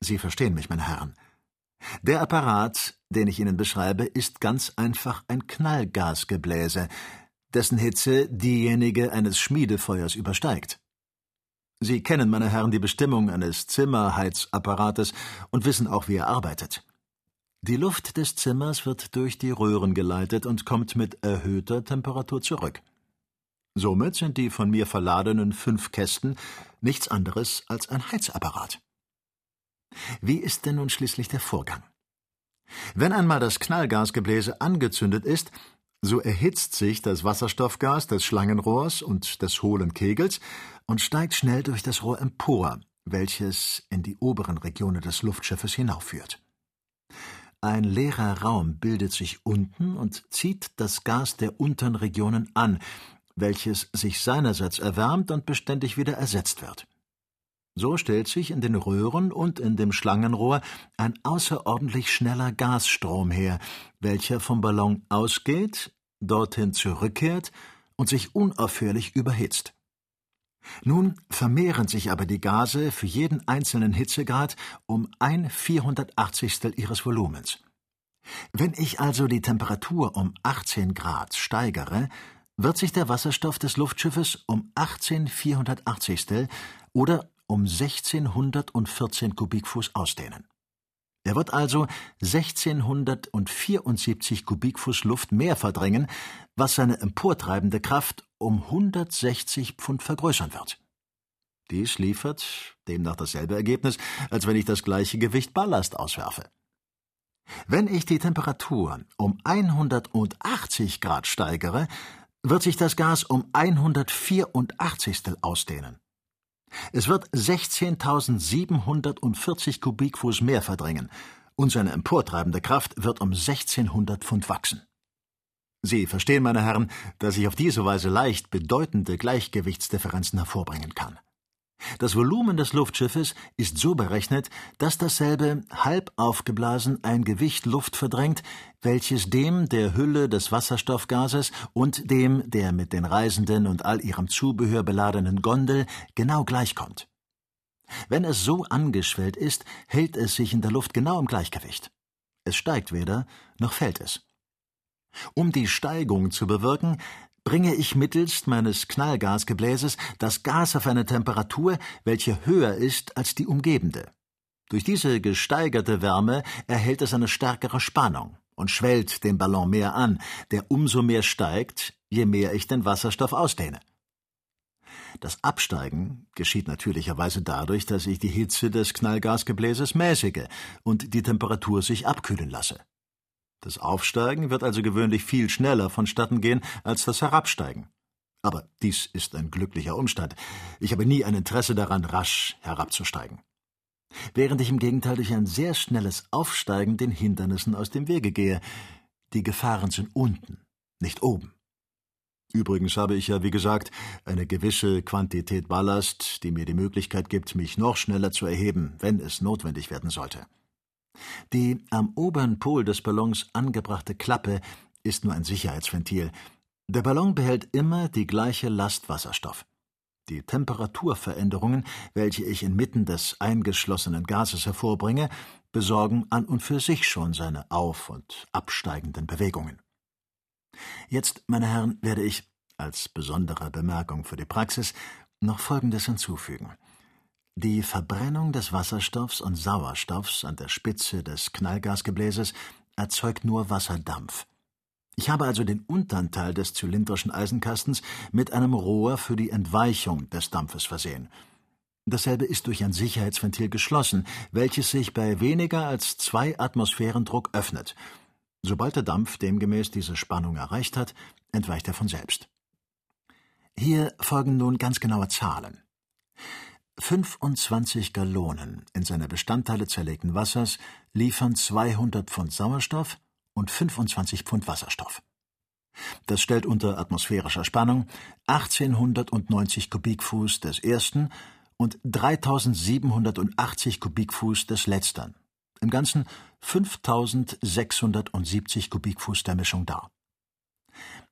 Sie verstehen mich, meine Herren. Der Apparat, den ich Ihnen beschreibe, ist ganz einfach ein Knallgasgebläse, dessen Hitze diejenige eines Schmiedefeuers übersteigt. Sie kennen, meine Herren, die Bestimmung eines Zimmerheizapparates und wissen auch, wie er arbeitet. Die Luft des Zimmers wird durch die Röhren geleitet und kommt mit erhöhter Temperatur zurück. Somit sind die von mir verladenen fünf Kästen nichts anderes als ein Heizapparat. Wie ist denn nun schließlich der Vorgang? Wenn einmal das Knallgasgebläse angezündet ist, so erhitzt sich das Wasserstoffgas des Schlangenrohrs und des hohlen Kegels und steigt schnell durch das Rohr empor, welches in die oberen Regionen des Luftschiffes hinaufführt. Ein leerer Raum bildet sich unten und zieht das Gas der unteren Regionen an, welches sich seinerseits erwärmt und beständig wieder ersetzt wird. So stellt sich in den Röhren und in dem Schlangenrohr ein außerordentlich schneller Gasstrom her, welcher vom Ballon ausgeht, dorthin zurückkehrt und sich unaufhörlich überhitzt. Nun vermehren sich aber die Gase für jeden einzelnen Hitzegrad um ein Vierhundertachtzigstel ihres Volumens. Wenn ich also die Temperatur um 18 Grad steigere, wird sich der Wasserstoff des Luftschiffes um 18 Vierhundertachtzigstel oder um 1614 Kubikfuß ausdehnen. Er wird also 1674 Kubikfuß Luft mehr verdrängen, was seine emportreibende Kraft um 160 Pfund vergrößern wird. Dies liefert demnach dasselbe Ergebnis, als wenn ich das gleiche Gewicht Ballast auswerfe. Wenn ich die Temperatur um 180 Grad steigere, wird sich das Gas um 184 ausdehnen. Es wird 16.740 Kubikfuß mehr verdrängen und seine emportreibende Kraft wird um 1600 Pfund wachsen. Sie verstehen, meine Herren, dass ich auf diese Weise leicht bedeutende Gleichgewichtsdifferenzen hervorbringen kann. Das Volumen des Luftschiffes ist so berechnet, dass dasselbe halb aufgeblasen ein Gewicht Luft verdrängt, welches dem der Hülle des Wasserstoffgases und dem der mit den Reisenden und all ihrem Zubehör beladenen Gondel genau gleichkommt. Wenn es so angeschwellt ist, hält es sich in der Luft genau im Gleichgewicht. Es steigt weder, noch fällt es. Um die Steigung zu bewirken, bringe ich mittelst meines Knallgasgebläses das Gas auf eine Temperatur, welche höher ist als die umgebende. Durch diese gesteigerte Wärme erhält es eine stärkere Spannung und schwellt den Ballon mehr an, der umso mehr steigt, je mehr ich den Wasserstoff ausdehne. Das Absteigen geschieht natürlicherweise dadurch, dass ich die Hitze des Knallgasgebläses mäßige und die Temperatur sich abkühlen lasse. Das Aufsteigen wird also gewöhnlich viel schneller vonstatten gehen als das Herabsteigen. Aber dies ist ein glücklicher Umstand. Ich habe nie ein Interesse daran, rasch herabzusteigen. Während ich im Gegenteil durch ein sehr schnelles Aufsteigen den Hindernissen aus dem Wege gehe. Die Gefahren sind unten, nicht oben. Übrigens habe ich ja, wie gesagt, eine gewisse Quantität Ballast, die mir die Möglichkeit gibt, mich noch schneller zu erheben, wenn es notwendig werden sollte. Die am oberen Pol des Ballons angebrachte Klappe ist nur ein Sicherheitsventil. Der Ballon behält immer die gleiche Last Wasserstoff. Die Temperaturveränderungen, welche ich inmitten des eingeschlossenen Gases hervorbringe, besorgen an und für sich schon seine auf- und absteigenden Bewegungen. Jetzt, meine Herren, werde ich, als besondere Bemerkung für die Praxis, noch Folgendes hinzufügen. Die Verbrennung des Wasserstoffs und Sauerstoffs an der Spitze des Knallgasgebläses erzeugt nur Wasserdampf. Ich habe also den unteren Teil des zylindrischen Eisenkastens mit einem Rohr für die Entweichung des Dampfes versehen. Dasselbe ist durch ein Sicherheitsventil geschlossen, welches sich bei weniger als zwei Atmosphären Druck öffnet. Sobald der Dampf demgemäß diese Spannung erreicht hat, entweicht er von selbst. Hier folgen nun ganz genaue Zahlen. 25 Gallonen in seine Bestandteile zerlegten Wassers liefern 200 Pfund Sauerstoff und 25 Pfund Wasserstoff. Das stellt unter atmosphärischer Spannung 1890 Kubikfuß des ersten und 3780 Kubikfuß des letztern. Im Ganzen 5670 Kubikfuß der Mischung dar.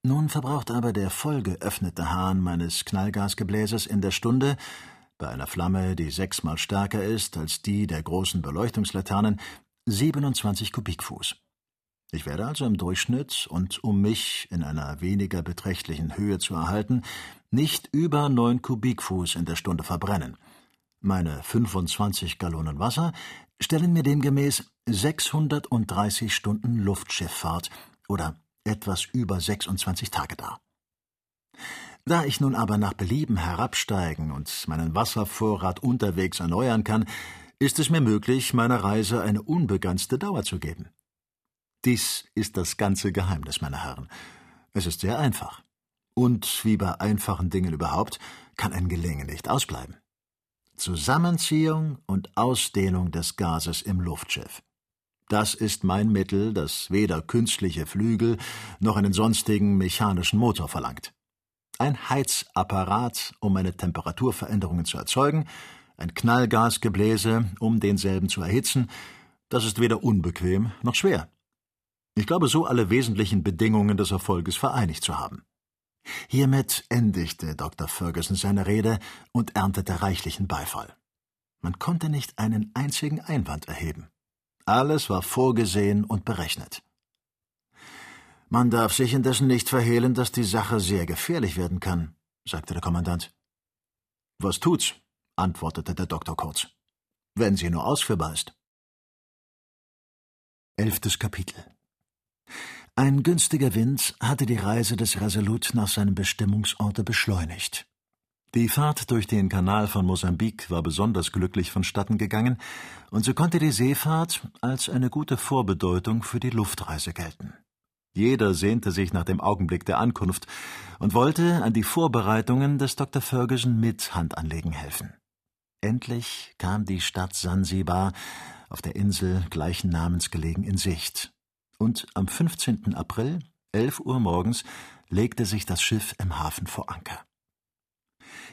Nun verbraucht aber der voll geöffnete Hahn meines Knallgasgebläses in der Stunde bei einer Flamme, die sechsmal stärker ist als die der großen Beleuchtungslaternen, 27 Kubikfuß. Ich werde also im Durchschnitt und um mich in einer weniger beträchtlichen Höhe zu erhalten, nicht über neun Kubikfuß in der Stunde verbrennen. Meine 25 Gallonen Wasser stellen mir demgemäß 630 Stunden Luftschifffahrt oder etwas über 26 Tage dar. Da ich nun aber nach Belieben herabsteigen und meinen Wasservorrat unterwegs erneuern kann, ist es mir möglich, meiner Reise eine unbegrenzte Dauer zu geben. Dies ist das ganze Geheimnis, meine Herren. Es ist sehr einfach. Und wie bei einfachen Dingen überhaupt, kann ein Gelingen nicht ausbleiben. Zusammenziehung und Ausdehnung des Gases im Luftschiff. Das ist mein Mittel, das weder künstliche Flügel noch einen sonstigen mechanischen Motor verlangt. Ein Heizapparat, um eine Temperaturveränderungen zu erzeugen, ein Knallgasgebläse, um denselben zu erhitzen, das ist weder unbequem noch schwer. Ich glaube, so alle wesentlichen Bedingungen des Erfolges vereinigt zu haben. Hiermit endigte Dr. Ferguson seine Rede und erntete reichlichen Beifall. Man konnte nicht einen einzigen Einwand erheben. Alles war vorgesehen und berechnet. Man darf sich indessen nicht verhehlen, dass die Sache sehr gefährlich werden kann, sagte der Kommandant. Was tut's? antwortete der Doktor kurz. Wenn sie nur ausführbar ist. Elftes Kapitel ein günstiger Wind hatte die Reise des Resolut nach seinem Bestimmungsorte beschleunigt. Die Fahrt durch den Kanal von Mosambik war besonders glücklich vonstatten gegangen, und so konnte die Seefahrt als eine gute Vorbedeutung für die Luftreise gelten. Jeder sehnte sich nach dem Augenblick der Ankunft und wollte an die Vorbereitungen des Dr. Ferguson mit Hand anlegen helfen. Endlich kam die Stadt Sansibar auf der Insel gleichen Namens gelegen in Sicht, und am 15. April, 11 Uhr morgens, legte sich das Schiff im Hafen vor Anker.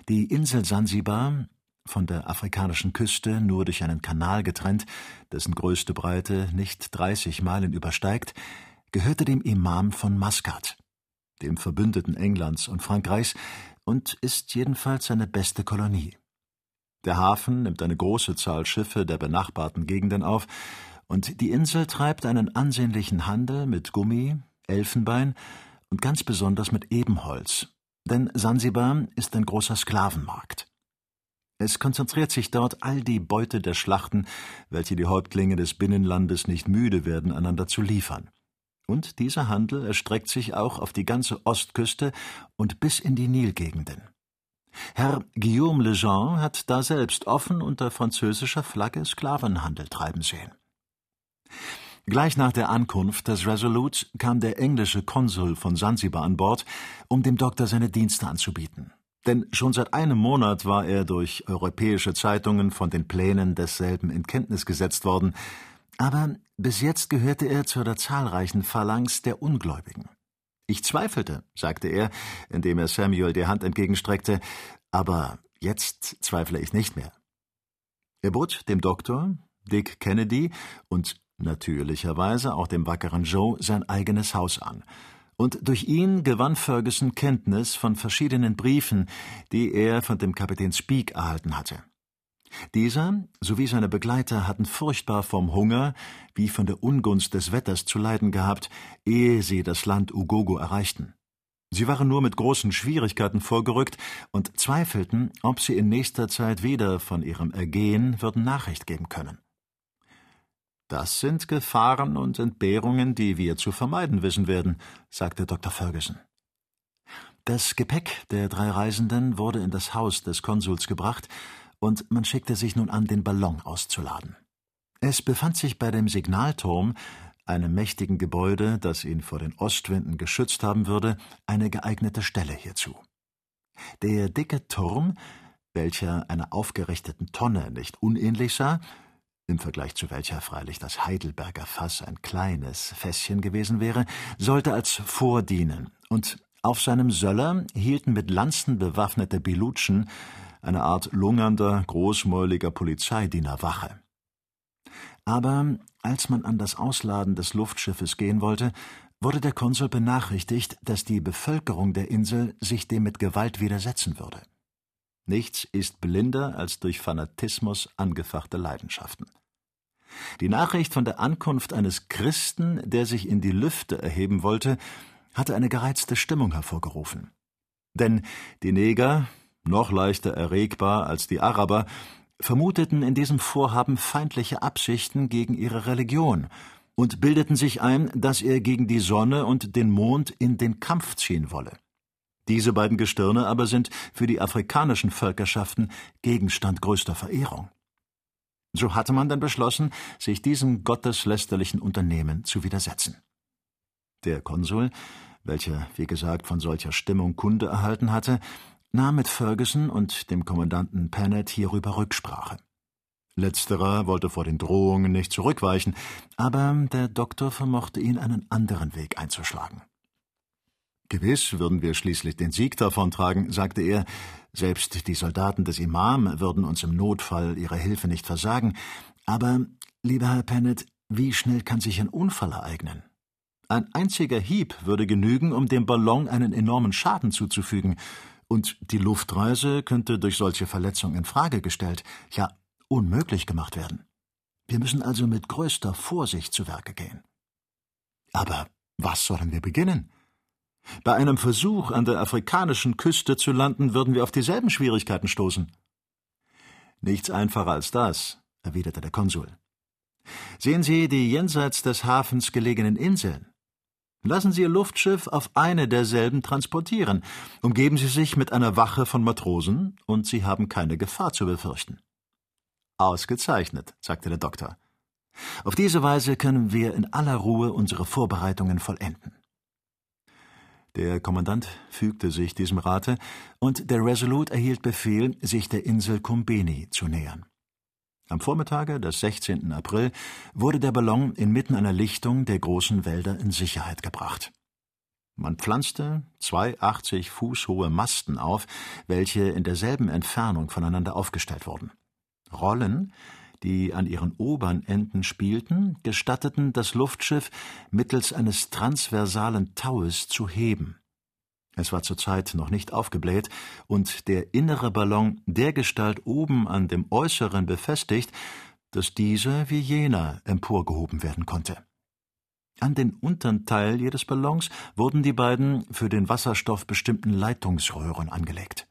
Die Insel Sansibar, von der afrikanischen Küste nur durch einen Kanal getrennt, dessen größte Breite nicht 30 Meilen übersteigt, gehörte dem Imam von Maskat, dem Verbündeten Englands und Frankreichs, und ist jedenfalls seine beste Kolonie. Der Hafen nimmt eine große Zahl Schiffe der benachbarten Gegenden auf, und die Insel treibt einen ansehnlichen Handel mit Gummi, Elfenbein und ganz besonders mit Ebenholz, denn Sansibar ist ein großer Sklavenmarkt. Es konzentriert sich dort all die Beute der Schlachten, welche die Häuptlinge des Binnenlandes nicht müde werden, einander zu liefern. Und dieser Handel erstreckt sich auch auf die ganze Ostküste und bis in die Nilgegenden. Herr Guillaume Lejean hat daselbst offen unter französischer Flagge Sklavenhandel treiben sehen. Gleich nach der Ankunft des Resolute kam der englische Konsul von Sansibar an Bord, um dem Doktor seine Dienste anzubieten. Denn schon seit einem Monat war er durch europäische Zeitungen von den Plänen desselben in Kenntnis gesetzt worden, aber bis jetzt gehörte er zu der zahlreichen Phalanx der Ungläubigen. Ich zweifelte, sagte er, indem er Samuel die Hand entgegenstreckte, aber jetzt zweifle ich nicht mehr. Er bot dem Doktor, Dick Kennedy und natürlicherweise auch dem wackeren Joe sein eigenes Haus an. Und durch ihn gewann Ferguson Kenntnis von verschiedenen Briefen, die er von dem Kapitän Speak erhalten hatte. Dieser sowie seine Begleiter hatten furchtbar vom Hunger wie von der Ungunst des Wetters zu leiden gehabt, ehe sie das Land Ugogo erreichten. Sie waren nur mit großen Schwierigkeiten vorgerückt und zweifelten, ob sie in nächster Zeit wieder von ihrem Ergehen würden Nachricht geben können. Das sind Gefahren und Entbehrungen, die wir zu vermeiden wissen werden, sagte Dr. Ferguson. Das Gepäck der drei Reisenden wurde in das Haus des Konsuls gebracht, und man schickte sich nun an, den Ballon auszuladen. Es befand sich bei dem Signalturm, einem mächtigen Gebäude, das ihn vor den Ostwinden geschützt haben würde, eine geeignete Stelle hierzu. Der dicke Turm, welcher einer aufgerichteten Tonne nicht unähnlich sah, im Vergleich zu welcher freilich das Heidelberger Fass ein kleines Fässchen gewesen wäre, sollte als Vor dienen, und auf seinem Söller hielten mit Lanzen bewaffnete Bilutschen, eine Art lungernder, großmäuliger Polizeidiener Wache. Aber als man an das Ausladen des Luftschiffes gehen wollte, wurde der Konsul benachrichtigt, dass die Bevölkerung der Insel sich dem mit Gewalt widersetzen würde. Nichts ist blinder als durch Fanatismus angefachte Leidenschaften. Die Nachricht von der Ankunft eines Christen, der sich in die Lüfte erheben wollte, hatte eine gereizte Stimmung hervorgerufen. Denn die Neger, noch leichter erregbar als die Araber, vermuteten in diesem Vorhaben feindliche Absichten gegen ihre Religion und bildeten sich ein, dass er gegen die Sonne und den Mond in den Kampf ziehen wolle. Diese beiden Gestirne aber sind für die afrikanischen Völkerschaften Gegenstand größter Verehrung. So hatte man dann beschlossen, sich diesem gotteslästerlichen Unternehmen zu widersetzen. Der Konsul, welcher, wie gesagt, von solcher Stimmung Kunde erhalten hatte, nahm mit Ferguson und dem Kommandanten Pennett hierüber Rücksprache. Letzterer wollte vor den Drohungen nicht zurückweichen, aber der Doktor vermochte ihn einen anderen Weg einzuschlagen. Gewiss würden wir schließlich den Sieg davontragen, sagte er, selbst die Soldaten des Imam würden uns im Notfall ihre Hilfe nicht versagen, aber, lieber Herr Pennett, wie schnell kann sich ein Unfall ereignen? Ein einziger Hieb würde genügen, um dem Ballon einen enormen Schaden zuzufügen, und die Luftreise könnte durch solche Verletzungen in Frage gestellt, ja unmöglich gemacht werden. Wir müssen also mit größter Vorsicht zu Werke gehen. Aber was sollen wir beginnen? Bei einem Versuch, an der afrikanischen Küste zu landen, würden wir auf dieselben Schwierigkeiten stoßen. Nichts einfacher als das, erwiderte der Konsul. Sehen Sie die jenseits des Hafens gelegenen Inseln. Lassen Sie Ihr Luftschiff auf eine derselben transportieren, umgeben Sie sich mit einer Wache von Matrosen, und Sie haben keine Gefahr zu befürchten. Ausgezeichnet, sagte der Doktor. Auf diese Weise können wir in aller Ruhe unsere Vorbereitungen vollenden. Der Kommandant fügte sich diesem Rate, und der Resolute erhielt Befehl, sich der Insel Kumbeni zu nähern. Am Vormittage des 16. April wurde der Ballon inmitten einer Lichtung der großen Wälder in Sicherheit gebracht. Man pflanzte zwei 80 Fuß hohe Masten auf, welche in derselben Entfernung voneinander aufgestellt wurden. Rollen, die an ihren oberen Enden spielten, gestatteten das Luftschiff mittels eines transversalen Taues zu heben. Es war zurzeit noch nicht aufgebläht und der innere Ballon dergestalt oben an dem äußeren befestigt, dass dieser wie jener emporgehoben werden konnte. An den unteren Teil jedes Ballons wurden die beiden für den Wasserstoff bestimmten Leitungsröhren angelegt.